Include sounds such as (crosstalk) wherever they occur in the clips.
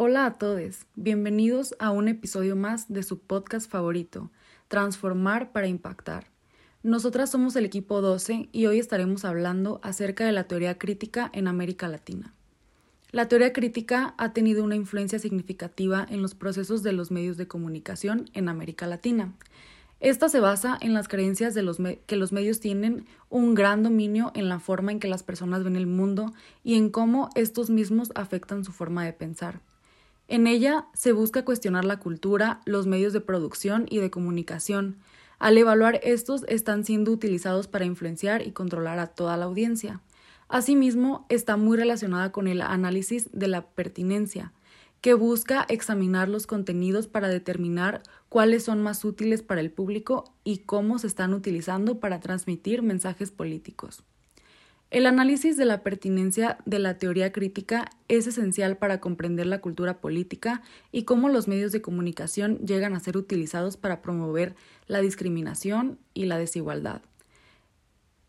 Hola a todos, bienvenidos a un episodio más de su podcast favorito, Transformar para Impactar. Nosotras somos el equipo 12 y hoy estaremos hablando acerca de la teoría crítica en América Latina. La teoría crítica ha tenido una influencia significativa en los procesos de los medios de comunicación en América Latina. Esta se basa en las creencias de los que los medios tienen un gran dominio en la forma en que las personas ven el mundo y en cómo estos mismos afectan su forma de pensar. En ella se busca cuestionar la cultura, los medios de producción y de comunicación. Al evaluar estos están siendo utilizados para influenciar y controlar a toda la audiencia. Asimismo, está muy relacionada con el análisis de la pertinencia, que busca examinar los contenidos para determinar cuáles son más útiles para el público y cómo se están utilizando para transmitir mensajes políticos. El análisis de la pertinencia de la teoría crítica es esencial para comprender la cultura política y cómo los medios de comunicación llegan a ser utilizados para promover la discriminación y la desigualdad.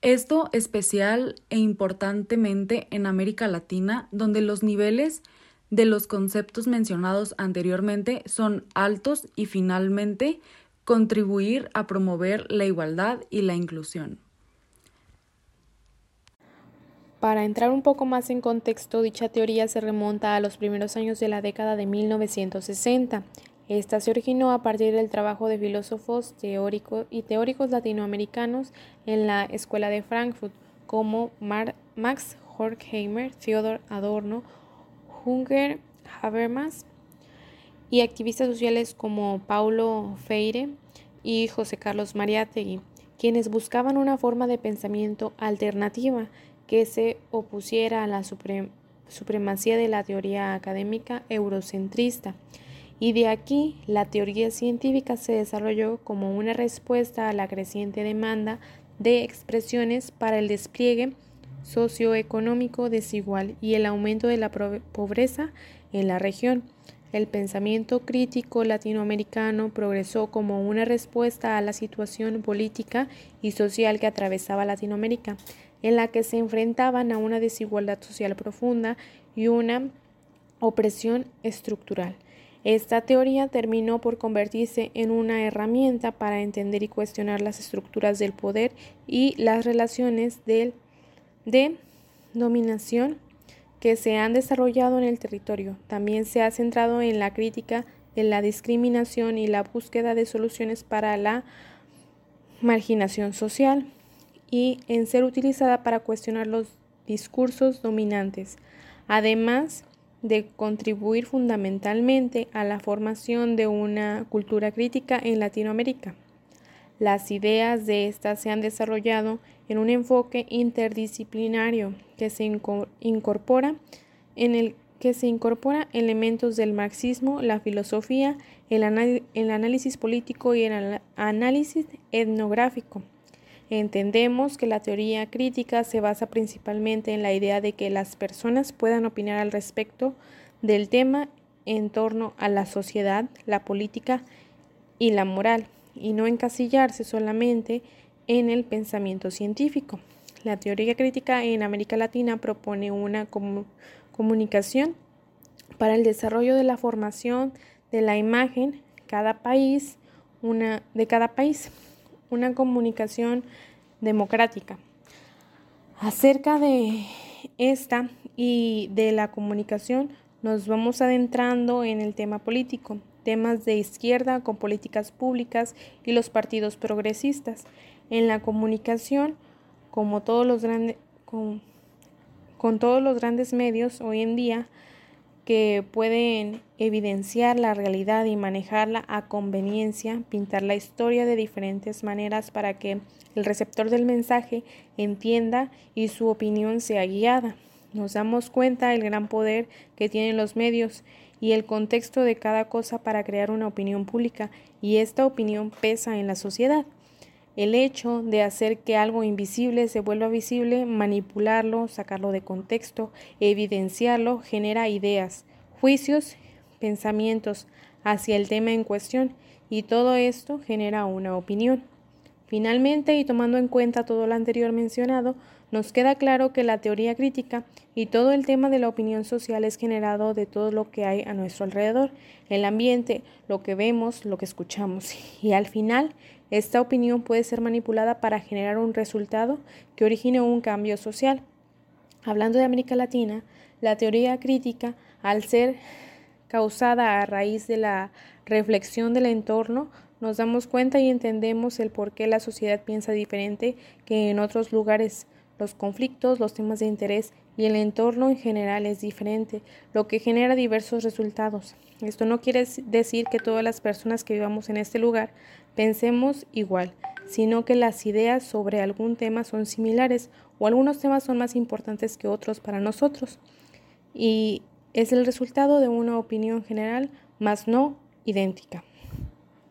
Esto especial e importantemente en América Latina, donde los niveles de los conceptos mencionados anteriormente son altos y finalmente contribuir a promover la igualdad y la inclusión. Para entrar un poco más en contexto, dicha teoría se remonta a los primeros años de la década de 1960. Esta se originó a partir del trabajo de filósofos teóricos y teóricos latinoamericanos en la Escuela de Frankfurt, como Max Horkheimer, Theodor Adorno, Hunger Habermas y activistas sociales como Paulo Freire y José Carlos Mariátegui, quienes buscaban una forma de pensamiento alternativa que se opusiera a la supremacía de la teoría académica eurocentrista. Y de aquí la teoría científica se desarrolló como una respuesta a la creciente demanda de expresiones para el despliegue socioeconómico desigual y el aumento de la pobreza en la región. El pensamiento crítico latinoamericano progresó como una respuesta a la situación política y social que atravesaba Latinoamérica, en la que se enfrentaban a una desigualdad social profunda y una opresión estructural. Esta teoría terminó por convertirse en una herramienta para entender y cuestionar las estructuras del poder y las relaciones de dominación que se han desarrollado en el territorio. También se ha centrado en la crítica de la discriminación y la búsqueda de soluciones para la marginación social y en ser utilizada para cuestionar los discursos dominantes, además de contribuir fundamentalmente a la formación de una cultura crítica en Latinoamérica. Las ideas de esta se han desarrollado en un enfoque interdisciplinario que se incorpora en el que se incorpora elementos del marxismo, la filosofía, el análisis político y el análisis etnográfico. Entendemos que la teoría crítica se basa principalmente en la idea de que las personas puedan opinar al respecto del tema en torno a la sociedad, la política y la moral, y no encasillarse solamente en el pensamiento científico. La teoría crítica en América Latina propone una comunicación para el desarrollo de la formación de la imagen cada país, una, de cada país una comunicación democrática. Acerca de esta y de la comunicación nos vamos adentrando en el tema político, temas de izquierda con políticas públicas y los partidos progresistas. En la comunicación, como todos los grandes, con, con todos los grandes medios hoy en día, que pueden evidenciar la realidad y manejarla a conveniencia, pintar la historia de diferentes maneras para que el receptor del mensaje entienda y su opinión sea guiada. Nos damos cuenta del gran poder que tienen los medios y el contexto de cada cosa para crear una opinión pública y esta opinión pesa en la sociedad. El hecho de hacer que algo invisible se vuelva visible, manipularlo, sacarlo de contexto, evidenciarlo, genera ideas, juicios, pensamientos hacia el tema en cuestión y todo esto genera una opinión. Finalmente, y tomando en cuenta todo lo anterior mencionado, Nos queda claro que la teoría crítica y todo el tema de la opinión social es generado de todo lo que hay a nuestro alrededor, el ambiente, lo que vemos, lo que escuchamos. (laughs) Y al final, esta opinión puede ser manipulada para generar un resultado que origine un cambio social. Hablando de América Latina, la teoría crítica, al ser causada a raíz de la reflexión del entorno, nos damos cuenta y entendemos el por qué la sociedad piensa diferente que en otros lugares. Los conflictos, los temas de interés y el entorno en general es diferente, lo que genera diversos resultados. Esto no quiere decir que todas las personas que vivamos en este lugar pensemos igual, sino que las ideas sobre algún tema son similares o algunos temas son más importantes que otros para nosotros. Y es el resultado de una opinión general, más no idéntica.